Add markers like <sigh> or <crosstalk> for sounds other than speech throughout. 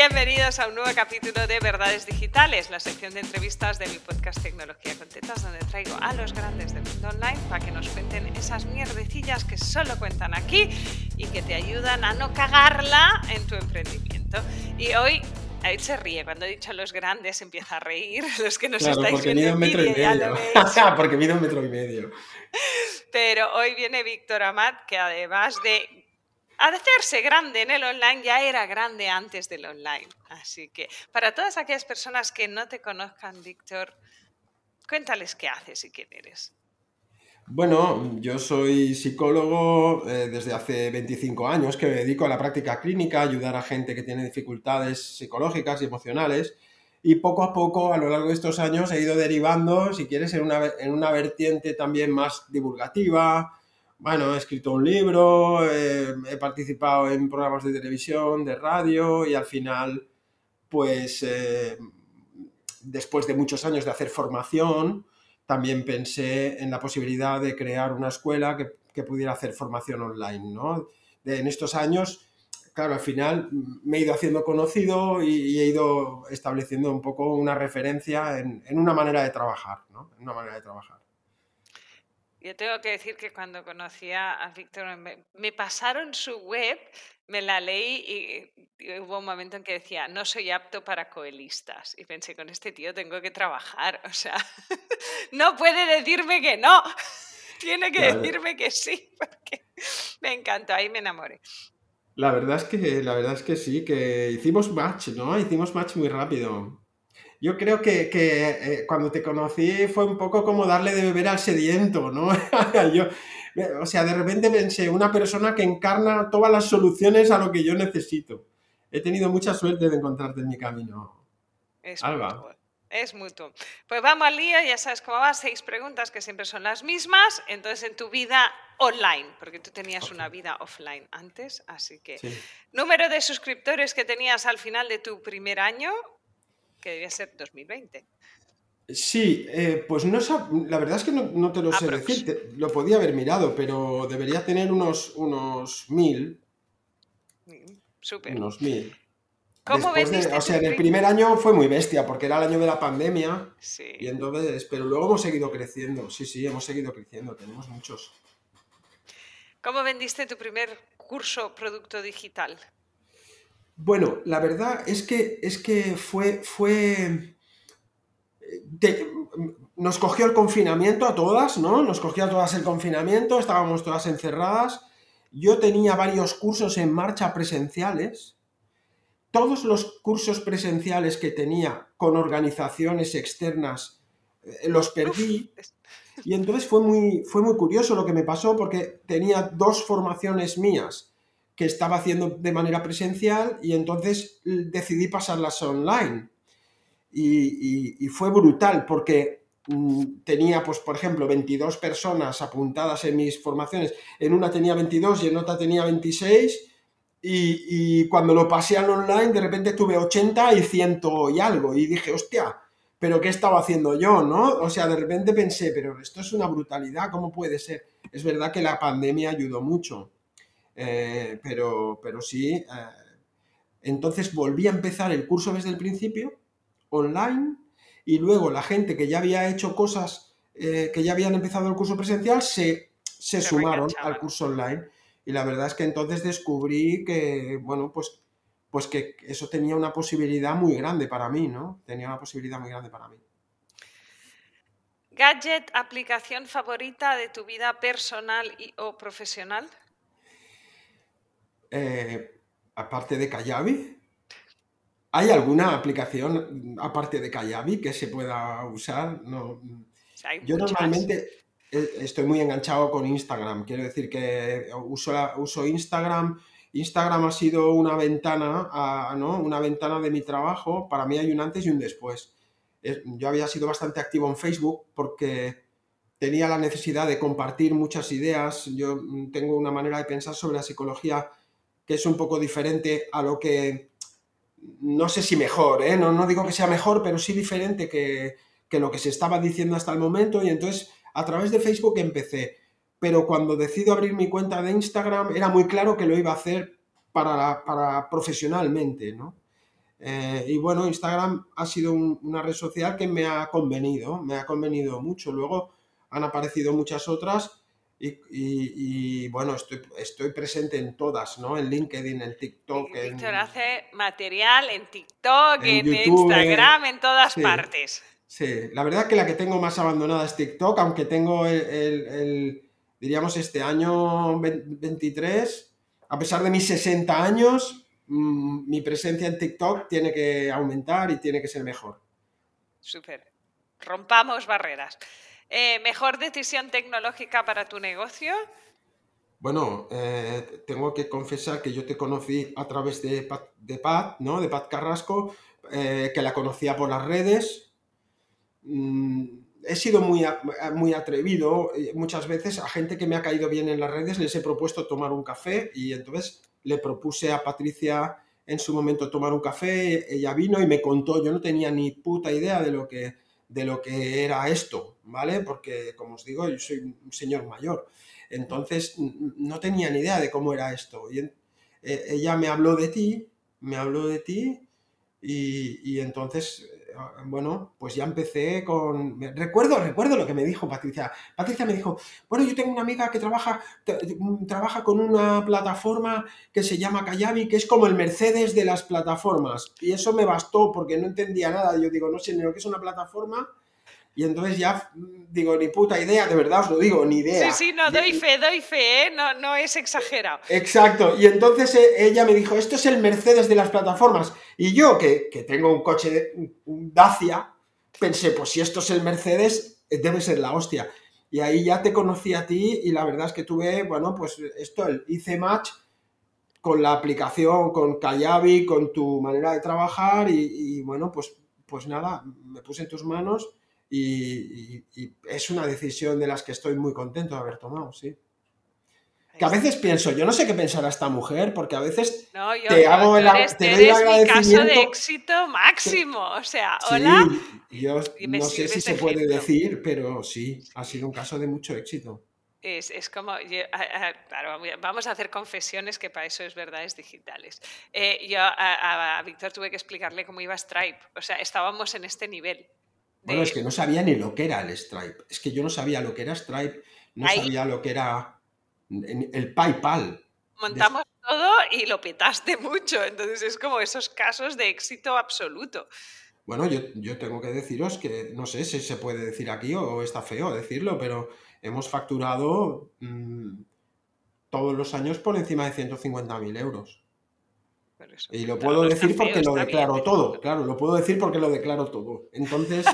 Bienvenidos a un nuevo capítulo de Verdades Digitales, la sección de entrevistas de mi podcast Tecnología con Tetas, donde traigo a los grandes del mundo online para que nos cuenten esas mierdecillas que solo cuentan aquí y que te ayudan a no cagarla en tu emprendimiento. Y hoy Ahí se ríe, cuando he dicho los grandes empieza a reír, <laughs> los que nos claro, estáis porque viendo un metro y medio. <laughs> porque mido un metro y medio. Pero hoy viene Víctor Amat, que además de hacerse grande en el online, ya era grande antes del online. Así que para todas aquellas personas que no te conozcan, Víctor, cuéntales qué haces y quién eres. Bueno, yo soy psicólogo eh, desde hace 25 años que me dedico a la práctica clínica, ayudar a gente que tiene dificultades psicológicas y emocionales. Y poco a poco, a lo largo de estos años, he ido derivando, si quieres, en una vertiente también más divulgativa. Bueno, he escrito un libro, eh, he participado en programas de televisión, de radio y al final, pues, eh, después de muchos años de hacer formación, también pensé en la posibilidad de crear una escuela que, que pudiera hacer formación online, ¿no? En estos años, claro, al final me he ido haciendo conocido y, y he ido estableciendo un poco una referencia en, en una manera de trabajar, ¿no? En una manera de trabajar. Yo tengo que decir que cuando conocí a a Víctor, me, me pasaron su web, me la leí y, y hubo un momento en que decía, no soy apto para coelistas. Y pensé, con este tío tengo que trabajar. O sea, <laughs> no puede decirme que no. <laughs> Tiene que Claro. decirme que sí, <laughs> porque me encantó, ahí me enamoré. La verdad es que, la verdad es que sí, que hicimos match, ¿no? Hicimos match muy rápido. Yo creo que, que, eh, cuando te conocí fue un poco como darle de beber al sediento, ¿no? <laughs> Yo, o sea, de repente pensé, una persona que encarna todas las soluciones a lo que yo necesito. He tenido mucha suerte de encontrarte en mi camino. Es Alba. mutuo. Es mutuo. Pues vamos al lío, ya sabes cómo va, seis preguntas que siempre son las mismas. Entonces, en tu vida online, porque tú tenías una vida offline antes, así que Sí. número de suscriptores que tenías al final de tu primer año, que debía ser 2020. Sí, eh, pues no la verdad es que no, no te lo sé Aprox. decir, te- lo podía haber mirado, pero debería tener unos, unos mil, Súper. unos mil. ¿Cómo Después de- vendiste o sea, en el pri- primer año fue muy bestia, porque era el año de la pandemia, Sí. y entonces, pero luego hemos seguido creciendo, sí, sí, hemos seguido creciendo, tenemos muchos. ¿Cómo vendiste tu primer curso producto digital? Bueno, la verdad es que, es que fue, fue, nos cogió el confinamiento a todas, ¿no? Nos cogió a todas el confinamiento, estábamos todas encerradas. Yo tenía varios cursos en marcha presenciales. Todos los cursos presenciales que tenía con organizaciones externas eh, los perdí. Y entonces fue muy, fue muy curioso lo que me pasó porque tenía dos formaciones mías que estaba haciendo de manera presencial y entonces decidí pasarlas online. Y fue brutal porque mm, tenía, pues, por ejemplo, 22 personas apuntadas en mis formaciones. En una tenía 22 y en otra tenía 26. Y, y cuando lo pasé al online, de repente tuve 80 y 100 y algo. Y dije, hostia, pero ¿qué estaba haciendo yo, no? O sea, de repente pensé, pero esto es una brutalidad, ¿cómo puede ser? Es verdad que la pandemia ayudó mucho, eh, pero, pero sí. eh, entonces volví a empezar el curso desde el principio, online, y luego la gente que ya había hecho cosas, eh, que ya habían empezado el curso presencial, se, se Se sumaron al curso online. Y la verdad es que entonces descubrí que, bueno, pues, pues que eso tenía una posibilidad muy grande para mí, ¿no? Tenía una posibilidad muy grande para mí. ¿Gadget, aplicación favorita de tu vida personal y, o profesional? Eh, aparte de Kajabi, ¿hay alguna aplicación aparte de Kajabi que se pueda usar? No. Hay Yo muchas. normalmente eh, estoy muy enganchado con Instagram. Quiero decir que uso, Instagram. Instagram ha sido una ventana, a- ¿no? Una ventana de mi trabajo. Para mí hay un antes y un después. Es- Yo había sido bastante activo en Facebook porque tenía la necesidad de compartir muchas ideas. Yo mm, tengo una manera de pensar sobre la psicología que es un poco diferente a lo que, no sé si mejor, ¿eh? no, no digo que sea mejor, pero sí diferente que, que lo que se estaba diciendo hasta el momento. Y entonces a través de Facebook empecé. Pero cuando decido abrir mi cuenta de Instagram era muy claro que lo iba a hacer para, para profesionalmente, ¿no? Eh, y bueno, Instagram ha sido una red social que me ha convenido, me ha convenido mucho. Luego han aparecido muchas otras y, bueno, estoy, estoy, presente en todas, ¿no? En LinkedIn, en TikTok. Víctor hace material en TikTok, en, Instagram, en todas partes. Sí, la verdad que la que tengo más abandonada es TikTok, aunque tengo el, diríamos, este año 23, a pesar de mis 60 años, mm, mi presencia en TikTok tiene que aumentar y tiene que ser mejor. Súper. Rompamos barreras. Eh, ¿Mejor decisión tecnológica para tu negocio? Bueno, eh, tengo que confesar que yo te conocí a través de Pat, ¿no? De Pat Carrasco, eh, que la conocía por las redes. Mm, he sido muy, muy atrevido muchas veces a gente que me ha caído bien en las redes, les he propuesto tomar un café y entonces le propuse a Patricia en su momento tomar un café, ella vino y me contó, yo no tenía ni puta idea de lo que de lo que era esto, ¿vale? Porque, como os digo, yo soy un señor mayor. Entonces, no tenía ni idea de cómo era esto. Y eh, ella me habló de ti, me habló de ti, y, y entonces bueno, pues ya empecé con... Recuerdo, recuerdo lo que me dijo Patricia. Patricia me dijo, bueno, yo tengo una amiga que trabaja, trabaja con una plataforma que se llama Kayabi, que es como el Mercedes de las plataformas. Y eso me bastó porque no entendía nada. Yo digo, no sé ni lo que es una plataforma y entonces ya mm, digo, ni puta idea, de verdad os lo digo, ni idea. Sí, sí, no, doy fe, doy fe, ¿eh? no, no es exagerado. Exacto, y entonces eh, ella me dijo, esto es el Mercedes de las plataformas. Y yo, que, tengo un coche, de, un Dacia, pensé, pues si esto es el Mercedes, eh, debe ser la hostia. Y ahí ya te conocí a ti y la verdad es que tuve, bueno, pues esto, el hice match con la aplicación, con Kayabi, con tu manera de trabajar y, y bueno, pues, pues nada, me puse en tus manos y, es una decisión de las que estoy muy contento de haber tomado, sí. Que a veces pienso, yo no sé qué pensará esta mujer, porque a veces te hago el, te doy mi caso de éxito máximo, o sea, hola. yo no sé si se puede decir, pero sí, ha sido un caso de mucho éxito. Es, como, claro, vamos a hacer confesiones que para eso es verdades digitales. Eh, yo a, a Víctor tuve que explicarle cómo iba Stripe, o sea, estábamos en este nivel. Bueno, es que no sabía ni lo que era el Stripe. Es que yo no sabía lo que era Stripe, no sabía lo que era el PayPal. Montamos todo y lo petaste <laughs> mucho. Entonces es como esos casos de éxito absoluto. Bueno, yo, tengo que deciros que no sé si se puede decir aquí o está feo decirlo, pero hemos facturado mm, todos los años por encima de 150.000 euros. Y lo puedo decir porque lo declaro todo, claro, lo puedo decir porque lo declaro todo. Entonces,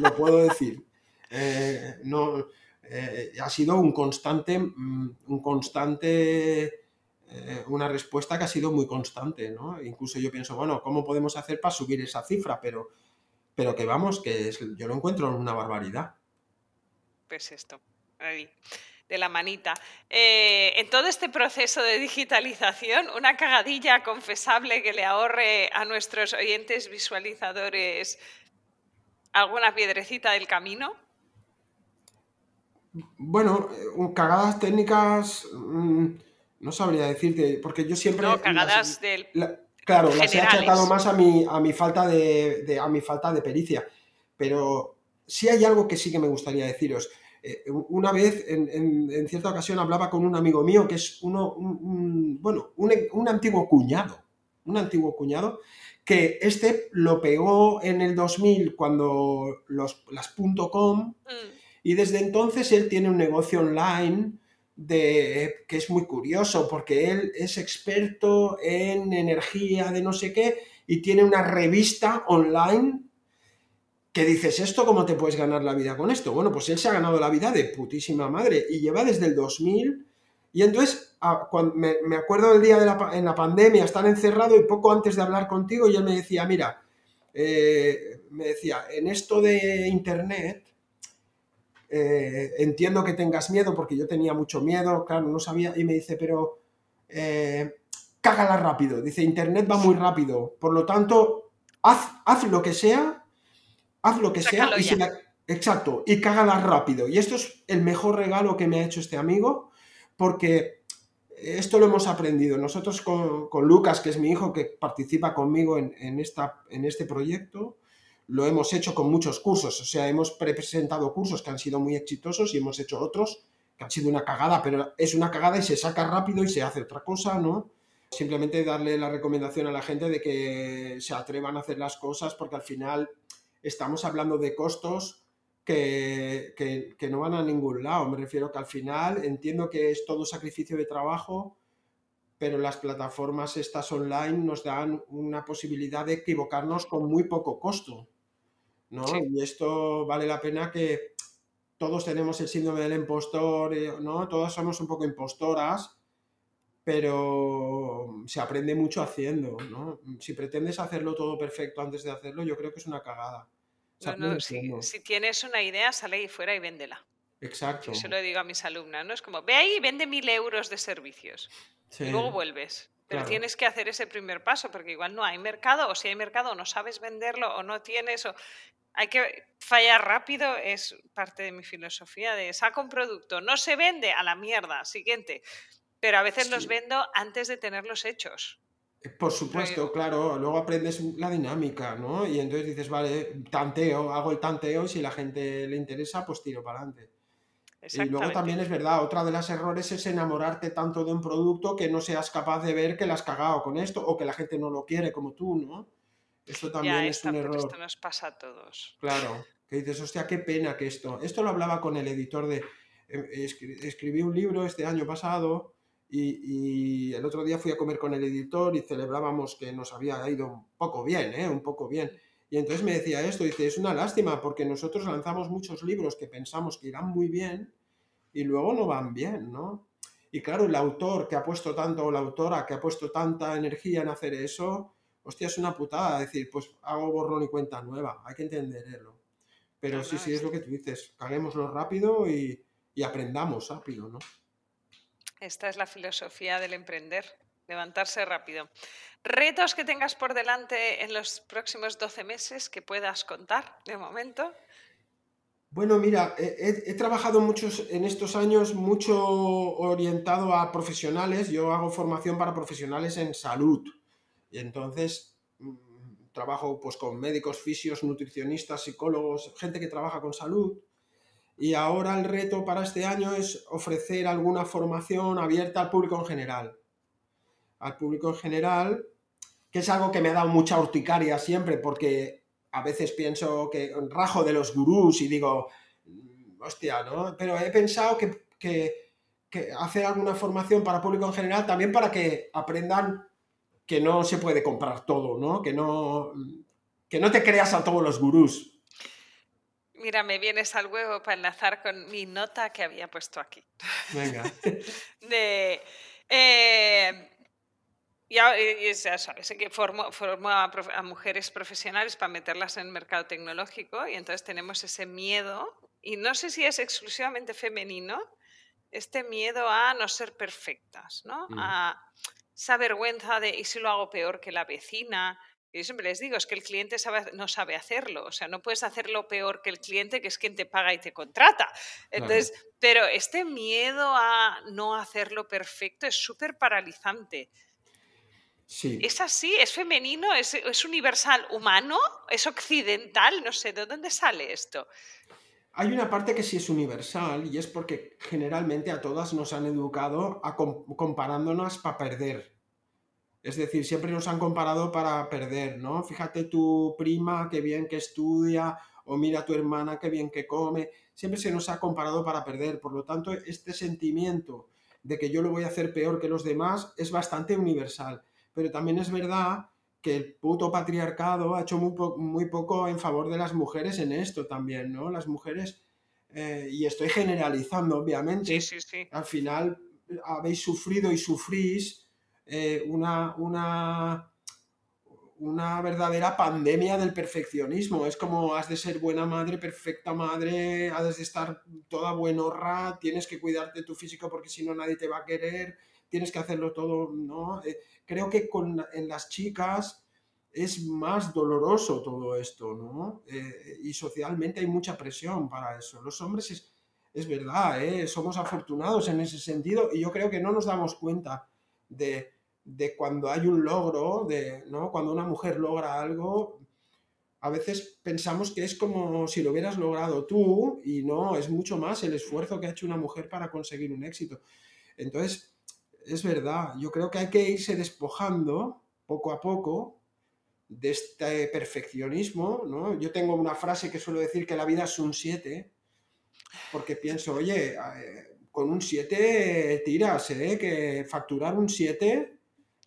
lo, puedo decir. Eh, no, eh, ha sido un constante, mm, un constante, eh, una respuesta que ha sido muy constante, ¿no? Incluso yo pienso, bueno, ¿cómo podemos hacer para subir esa cifra? Pero, pero que vamos, que yo lo encuentro en una barbaridad. Pues esto, ahí de la manita. Eh, en todo este proceso de digitalización, una cagadilla confesable que le ahorre a nuestros oyentes visualizadores alguna piedrecita del camino. Bueno, eh, cagadas técnicas, mm, no sabría decirte, porque yo siempre... No, cagadas del... claro, las he achacado más a mi, a mi, falta de, a mi falta de pericia, pero sí hay algo que sí que me gustaría deciros. Eh, una vez, en, cierta ocasión, hablaba con un amigo mío que es uno, un, bueno, un, antiguo cuñado, un antiguo cuñado, que este lo pegó en el 2000 cuando los, las .com mm. y desde entonces él tiene un negocio online de, que es muy curioso porque él es experto en energía de no sé qué y tiene una revista online que dices, ¿esto cómo te puedes ganar la vida con esto? Bueno, pues él se ha ganado la vida de putísima madre y lleva desde el 2000. Y entonces, cuando, me, acuerdo del día de la, en la pandemia, estar encerrado y poco antes de hablar contigo, y él me decía, mira, eh, me decía, en esto de Internet, eh, entiendo que tengas miedo porque yo tenía mucho miedo, claro, no sabía, y me dice, pero eh, cágala rápido, dice, Internet va muy rápido, por lo tanto, haz, haz lo que sea haz lo que sea y exacto, y cágala rápido. Y esto es el mejor regalo que me ha hecho este amigo, porque esto lo hemos aprendido. Nosotros con, Lucas, que es mi hijo, que participa conmigo en, esta, en este proyecto, lo hemos hecho con muchos cursos. O sea, hemos presentado cursos que han sido muy exitosos y hemos hecho otros que han sido una cagada, pero es una cagada y se saca rápido y se hace otra cosa, ¿no? Simplemente darle la recomendación a la gente de que se atrevan a hacer las cosas porque al final estamos hablando de costos que, que, no van a ningún lado. Me refiero que al final entiendo que es todo sacrificio de trabajo, pero las plataformas estas online nos dan una posibilidad de equivocarnos con muy poco costo. ¿no? Y esto vale la pena que todos tenemos el síndrome del impostor, eh, ¿no? Todas somos un poco impostoras pero se aprende mucho haciendo, ¿no? Si pretendes hacerlo todo perfecto antes de hacerlo, yo creo que es una cagada. si, tienes una idea, sale ahí fuera y véndela. Exacto. Yo se lo digo a mis alumnas, ¿no? Es como, ve ahí y vende mil euros de servicios. Y luego vuelves. Pero tienes que hacer ese primer paso, porque igual no hay mercado, o si hay mercado, no sabes venderlo, o no tienes, o hay que fallar rápido, es parte de mi filosofía de saca un producto, no se vende a la mierda, siguiente. Pero a veces los vendo antes de tenerlos hechos. Eh, por supuesto, claro, luego aprendes la dinámica, ¿no? Y entonces dices, vale, tanteo, hago el tanteo y si la gente le interesa, pues tiro para adelante. Y luego también es verdad, otra de las errores es enamorarte tanto de un producto que no seas capaz de ver que la has cagado con esto o que la gente no lo quiere como tú, ¿no? Esto también es un error. Esto nos pasa a todos. Claro, que dices, hostia, qué pena que esto. Esto lo hablaba con el editor de. Em, escribí un libro este año pasado y, el otro día fui a comer con el editor y celebrábamos que nos había ido un poco bien, ¿eh? Un poco bien. Y entonces me decía esto, dice, es una lástima porque nosotros lanzamos muchos libros que pensamos que irán muy bien y luego no van bien, ¿no? Y claro, el autor que ha puesto tanto, o la autora que ha puesto tanta energía en hacer eso, hostia, es una putada decir, pues hago borrón y cuenta nueva, hay que entenderlo. Pero sí, sí, es lo que tú dices, caguémoslo rápido y, y aprendamos rápido, ¿no? Esta es la filosofía del emprender, levantarse rápido. ¿Retos que tengas por delante en los próximos 12 meses que puedas contar de momento? Bueno, mira, he, trabajado muchos en estos años mucho orientado a profesionales. Yo hago formación para profesionales en salud. Y entonces mm, trabajo pues con médicos, fisios, nutricionistas, psicólogos, gente que trabaja con salud. Y ahora el reto para este año es ofrecer alguna formación abierta al público en general. Al público en general, que es algo que me ha dado mucha urticaria siempre, porque a veces pienso que rajo de los gurús y digo, mm, hostia, ¿no? Pero he pensado que, que, hacer alguna formación para público en general también para que aprendan que no se puede comprar todo, ¿no? Que no, que no te creas a todos los gurús, Mira, me vienes al huevo para enlazar con mi nota que había puesto aquí. Venga. <laughs> de, eh, ya, sabes que formo, a, mujeres profesionales para meterlas en el mercado tecnológico y entonces tenemos ese miedo, y no sé si es exclusivamente femenino, este miedo a no ser perfectas, ¿no? Mm. A esa vergüenza de, ¿y si lo hago peor que la vecina? Yo siempre les digo, es que el cliente no sabe hacerlo, o sea, no puedes hacerlo peor que el cliente, que es quien te paga y te contrata. Entonces, pero este miedo a no hacerlo perfecto es súper paralizante. Sí. ¿Es así? ¿Es femenino? ¿Es, ¿Es, universal humano? ¿Es occidental? No sé, ¿de dónde sale esto? Hay una parte que sí es universal y es porque generalmente a todas nos han educado a comparándonos para perder. Es decir, siempre nos han comparado para perder, ¿no? Fíjate tu prima, qué bien que estudia, o mira tu hermana, qué bien que come. Siempre se nos ha comparado para perder. Por lo tanto, este sentimiento de que yo lo voy a hacer peor que los demás es bastante universal. Pero también es verdad que el puto patriarcado ha hecho muy, poco en favor de las mujeres en esto también, ¿no? Las mujeres, eh, y estoy generalizando, obviamente, sí, sí, sí. al final habéis sufrido y sufrís eh, una, una, una verdadera pandemia del perfeccionismo. Es como has de ser buena madre, perfecta madre, has de estar toda buenorra, tienes que cuidarte tu físico porque si no nadie te va a querer, tienes que hacerlo todo, ¿no? Eh, creo que con, en las chicas es más doloroso todo esto, ¿no? Eh, y socialmente hay mucha presión para eso. Los hombres es verdad, ¿eh? somos afortunados en ese sentido y yo creo que no nos damos cuenta de, cuando hay un logro, de, ¿no? cuando una mujer logra algo, a veces pensamos que es como si lo hubieras logrado tú y no, es mucho más el esfuerzo que ha hecho una mujer para conseguir un éxito. Entonces, es verdad, yo creo que hay que irse despojando poco a poco de este perfeccionismo, ¿no? Yo tengo una frase que suelo decir que la vida es un 7, porque pienso, oye, eh, con un 7 tiras, ¿eh? Que facturar un 7,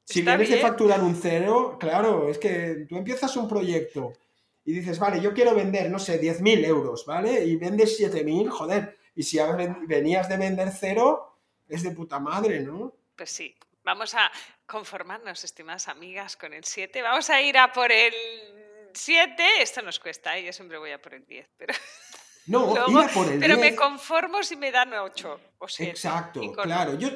si vienes de facturar un 0, claro, es que tú empiezas un proyecto y dices, vale, yo quiero vender, no sé, 10.000 euros, ¿vale? Y vendes 7.000, joder, y si venías de vender 0, es de puta madre, ¿no? Pues sí, vamos a conformarnos, estimadas amigas, con el 7. Vamos a ir a por el 7. Esto nos cuesta, ¿eh? yo siempre voy a por el 10, pero... No, <laughs> ir a por el pero me conformo si me dan 8 o 7. Exacto, claro. Yo,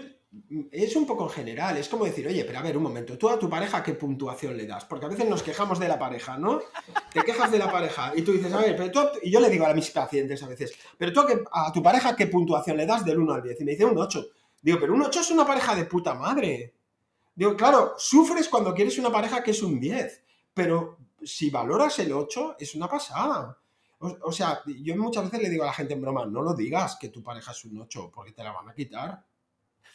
es un poco en general, es como decir, oye, pero a ver, un momento, tú a tu pareja qué puntuación le das, porque a veces nos quejamos de la pareja, ¿no? Te quejas de la pareja y tú dices, a ver, pero tú, y yo le digo a mis pacientes a veces, pero tú a, tu pareja qué puntuación le das del 1 al 10, y me dice un 8. Digo, pero un 8 es una pareja de puta madre. Digo, claro, sufres cuando quieres una pareja que es un 10, pero si valoras el 8, es una pasada. O, sea, yo muchas veces le digo a la gente en broma, no lo digas que tu pareja es un 8, porque te la van a quitar.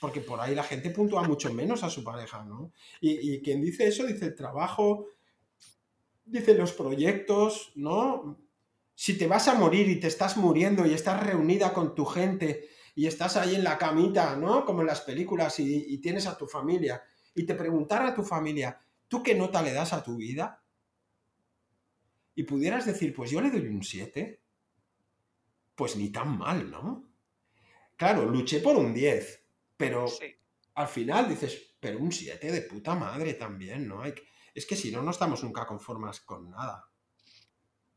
Porque por ahí la gente puntúa mucho menos a su pareja, ¿no? Y, y quien dice eso dice el trabajo, dice los proyectos, ¿no? Si te vas a morir y te estás muriendo y estás reunida con tu gente y estás ahí en la camita, ¿no? Como en las películas y, tienes a tu familia y te preguntara a tu familia, ¿tú qué nota le das a tu vida? Y pudieras decir, pues yo le doy un 7. Pues ni tan mal, ¿no? Claro, luché por un 10, pero al final dices, pero un 7 de puta madre también, ¿no? Hay es que si no, no estamos nunca conformes con nada.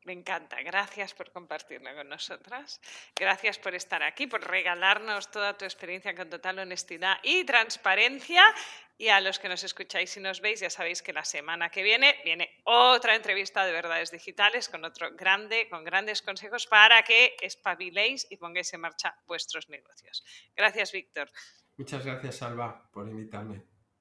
Me encanta. Gracias por compartirlo con nosotras. Gracias por estar aquí, por regalarnos toda tu experiencia con total honestidad y transparencia. Y a los que nos escucháis y nos veis, ya sabéis que la semana que viene viene otra entrevista de verdades digitales con otro grande, con grandes consejos para que espabiléis y pongáis en marcha vuestros negocios. Gracias, Víctor. Muchas gracias, Salva, por invitarme.